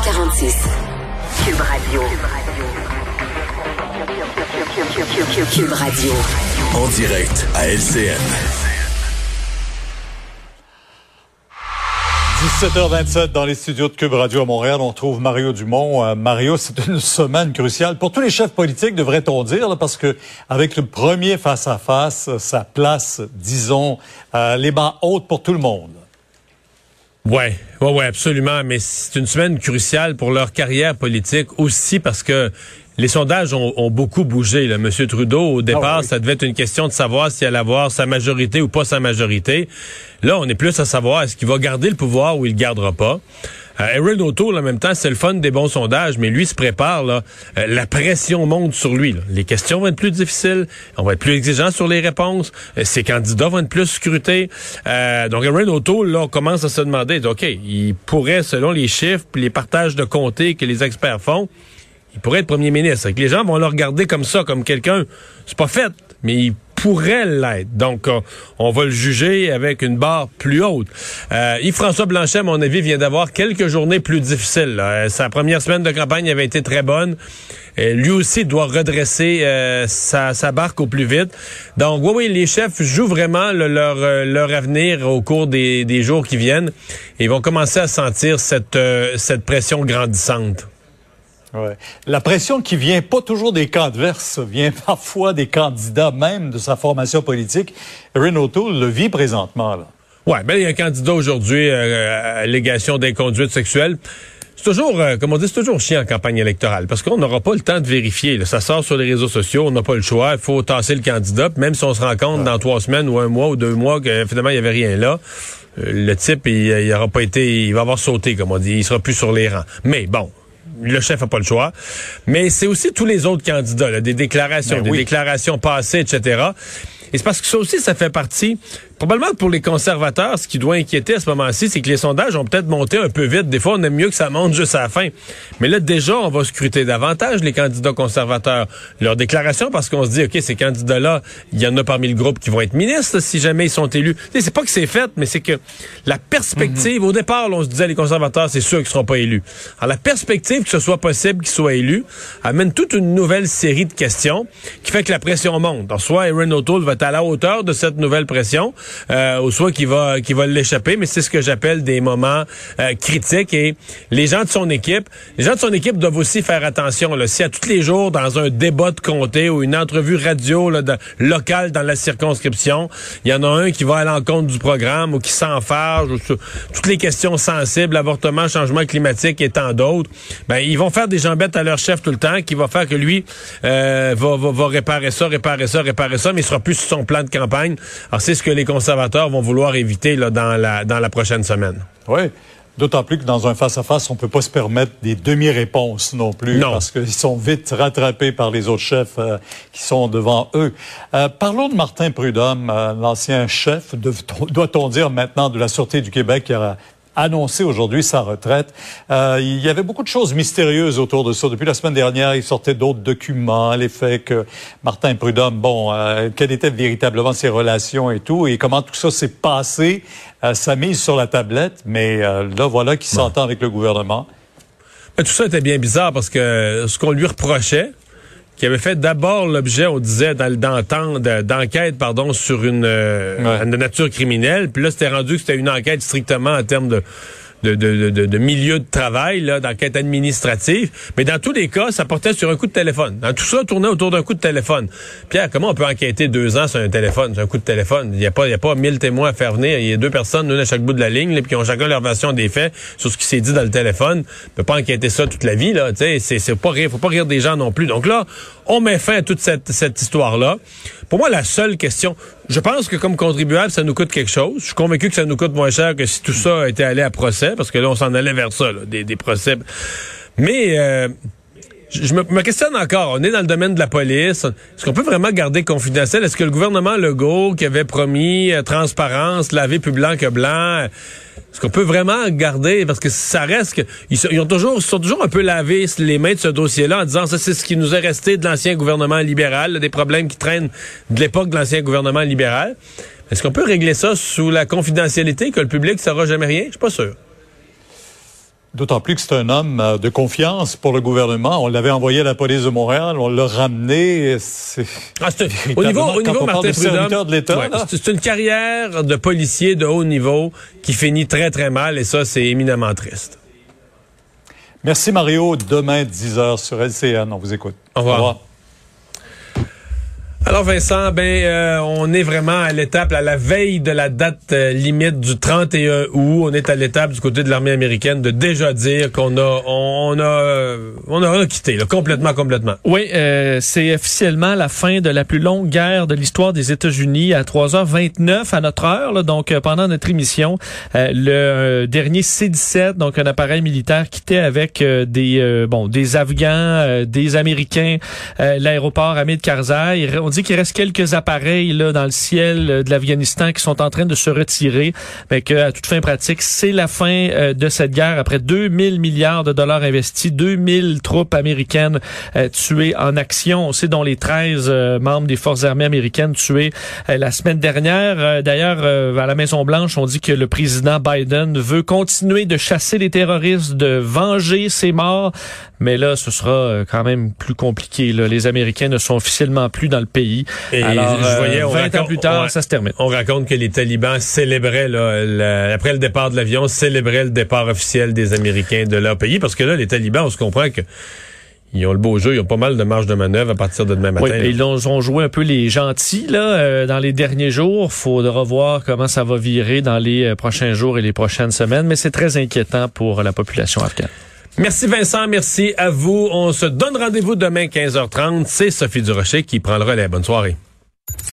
346. Cube Radio. Cube Radio. En direct à LCN. 17h27 dans les studios de Cube Radio à Montréal, on trouve Mario Dumont. Euh, Mario, c'est une semaine cruciale pour tous les chefs politiques, devrait-on dire, parce que avec le premier face à face, ça place, disons, euh, les bancs hautes pour tout le monde. Ouais, ouais, ouais, absolument. Mais c'est une semaine cruciale pour leur carrière politique aussi parce que les sondages ont, beaucoup bougé. Là. Monsieur Trudeau, au départ, ah ça devait être une question de savoir s'il allait avoir sa majorité ou pas sa majorité. Là, on est plus à savoir est-ce qu'il va garder le pouvoir ou il le gardera pas. Euh, Aaron O'Toole, en même temps, c'est le fun des bons sondages, mais lui se prépare. Là, euh, la pression monte sur lui. Les questions vont être plus difficiles. On va être plus exigeant sur les réponses. Euh, ses candidats vont être plus scrutés. Euh, donc, Aaron O'Toole, là, on commence à se demander, OK, il pourrait, selon les chiffres, les partages de comté que les experts font, il pourrait être premier ministre. les gens vont le regarder comme ça, comme quelqu'un. C'est pas fait, mais il pourrait l'être. Donc, on va le juger avec une barre plus haute. Euh, Yves-François Blanchet, à mon avis, vient d'avoir quelques journées plus difficiles. Euh, sa première semaine de campagne avait été très bonne. Et lui aussi doit redresser euh, sa, barque au plus vite. Donc, oui, oui, les chefs jouent vraiment leur, avenir au cours des, jours qui viennent. Ils vont commencer à sentir cette pression grandissante. Ouais. La pression qui vient pas toujours des camps adverses, vient parfois des candidats même de sa formation politique. Erin O'Toole le vit présentement. Là. Ouais, ben il y a un candidat aujourd'hui euh, allégation d'inconduite sexuelle. C'est toujours, euh, comme on dit, c'est toujours chiant en campagne électorale parce qu'on n'aura pas le temps de vérifier. Ça sort sur les réseaux sociaux, on n'a pas le choix. Il faut tasser le candidat. Même si on se rend compte dans trois semaines ou un mois ou deux mois que finalement il y avait rien là, euh, le type il, il aura pas été, il va avoir sauté comme on dit, il sera plus sur les rangs. Mais bon, le chef a pas le choix. Mais c'est aussi tous les autres candidats, des déclarations, ben des déclarations passées, etc. Et c'est parce que ça aussi, ça fait partie probablement pour les conservateurs, ce qui doit inquiéter à ce moment-ci, c'est que les sondages ont peut-être monté un peu vite. Des fois, on aime mieux que ça monte juste à la fin. Mais là, déjà, on va scruter davantage les candidats conservateurs. Leur déclaration, parce qu'on se dit, OK, ces candidats-là, il y en a parmi le groupe qui vont être ministres si jamais ils sont élus. C'est pas que c'est fait, mais c'est que la perspective, au départ, on se disait, les conservateurs, c'est sûr qu'ils seront pas élus. Alors, la perspective que ce soit possible qu'ils soient élus amène toute une nouvelle série de questions qui fait que la pression monte. Alors, soit Aaron O'Toole va être à la hauteur de cette nouvelle pression, euh, ou soit qui va qui va l'échapper, mais c'est ce que j'appelle des moments euh, critiques. Et les gens de son équipe, les gens de son équipe doivent aussi faire attention là, si à tous les jours dans un débat de comté ou une entrevue radio là, locale dans la circonscription, il y en a un qui va à l'encontre du programme ou qui s'enfarge ou toutes les questions sensibles, avortement, changement climatique et tant d'autres, ben ils vont faire des jambettes à leur chef tout le temps qui va faire que lui euh, va, va, va réparer ça, réparer ça, réparer ça, mais il sera plus sur son plan de campagne. Alors c'est ce que les conservateurs vont vouloir éviter là, dans, la, dans la prochaine semaine. Oui. D'autant plus que dans un face-à-face, on ne peut pas se permettre des demi-réponses non plus, non. parce qu'ils sont vite rattrapés par les autres chefs euh, qui sont devant eux. Euh, parlons de Martin Prudhomme, euh, l'ancien chef, doit-on dire maintenant, de la Sûreté du Québec, qui a annoncé aujourd'hui sa retraite. Euh, il y avait beaucoup de choses mystérieuses autour de ça. Depuis la semaine dernière, il sortait d'autres documents, les faits que Martin Prudhomme, bon, euh, quelles étaient véritablement ses relations et tout, et comment tout ça s'est passé. Euh, sa mise sur la tablette, mais euh, là, voilà qu'il s'entend avec le gouvernement. tout ça était bien bizarre parce que ce qu'on lui reprochait, qui avait fait d'abord l'objet, on disait, d'enquête, pardon, sur une, euh, une nature criminelle. Puis là, c'était rendu que c'était une enquête strictement en termes de de, de, de, de, milieu de travail, là, d'enquête administrative. Mais dans tous les cas, ça portait sur un coup de téléphone. Dans tout ça tournait autour d'un coup de téléphone. Pierre, comment on peut enquêter deux ans sur un téléphone, sur un coup de téléphone? Il n'y a pas, il y a pas mille témoins à faire venir. Il y a deux personnes, l'une à chaque bout de la ligne, puis qui ont chacun leur version des faits sur ce qui s'est dit dans le téléphone. On peut pas enquêter ça toute la vie, là. Tu sais, c'est pas rire, faut pas rire des gens non plus. Donc là, on met fin à toute cette, cette histoire-là. Pour moi, la seule question, je pense que comme contribuable, ça nous coûte quelque chose. Je suis convaincu que ça nous coûte moins cher que si tout ça était allé à procès, parce que là, on s'en allait vers ça, des, des, procès. Mais euh, je me, questionne encore. On est dans le domaine de la police. Est-ce qu'on peut vraiment garder confidentiel? Est-ce que le gouvernement Legault, qui avait promis euh, transparence, laver plus blanc que blanc, est-ce qu'on peut vraiment garder? Parce que ça reste que ils, ont toujours, sont toujours un peu lavé les mains de ce dossier-là en disant ça, c'est ce qui nous est resté de l'ancien gouvernement libéral, des problèmes qui traînent de l'époque de l'ancien gouvernement libéral. Est-ce qu'on peut régler ça sous la confidentialité que le public ne saura jamais rien? Je suis pas sûr. D'autant plus que c'est un homme euh, de confiance pour le gouvernement. On l'avait envoyé à la police de Montréal, on l'a ramené. Ah, au niveau, au niveau Martin Prudhomme, c'est une carrière de policier de haut niveau qui finit très très mal et ça c'est éminemment triste. Merci Mario. Demain 10h sur LCN, on vous écoute. Au revoir. Au revoir. Alors Vincent, ben euh, on est vraiment à l'étape, à la veille de la date euh, limite du 31 août. On est à l'étape du côté de l'armée américaine de déjà dire qu'on a, on, a, on a, quitté complètement, complètement. Oui, euh, c'est officiellement la fin de la plus longue guerre de l'histoire des États-Unis à 3h29 à notre heure. donc pendant notre émission, le dernier C-17, donc un appareil militaire, quittait avec des bon des Afghans, des Américains, l'aéroport Hamid Karzai. Qu'il reste quelques appareils là dans le ciel euh, de l'Afghanistan qui sont en train de se retirer, mais que à toute fin pratique, c'est la fin euh, de cette guerre après 2000 milliards de dollars investis, 2000 troupes américaines euh, tuées en action, c'est dont les 13 membres des forces armées américaines tués la semaine dernière. D'ailleurs, à la Maison Blanche, on dit que le président Biden veut continuer de chasser les terroristes, de venger ses morts, mais là, ce sera quand même plus compliqué. Les Américains ne sont officiellement plus dans le pays et Alors, je voyais, 20 euh, ans plus tard, ça se termine. On raconte que les talibans célébraient, là, après le départ de l'avion, célébraient le départ officiel des Américains de leur pays, parce que là, les talibans, on se comprend que ils ont le beau jeu, ils ont pas mal de marge de manœuvre à partir de demain matin. Oui, ils ont joué un peu les gentils là euh, dans les derniers jours. Faudra voir comment ça va virer dans les euh, prochains jours et les prochaines semaines, mais c'est très inquiétant pour la population afghane. Merci Vincent, merci à vous. On se donne rendez-vous demain 15h30. C'est Sophie Durocher qui prend le relais. Bonne soirée.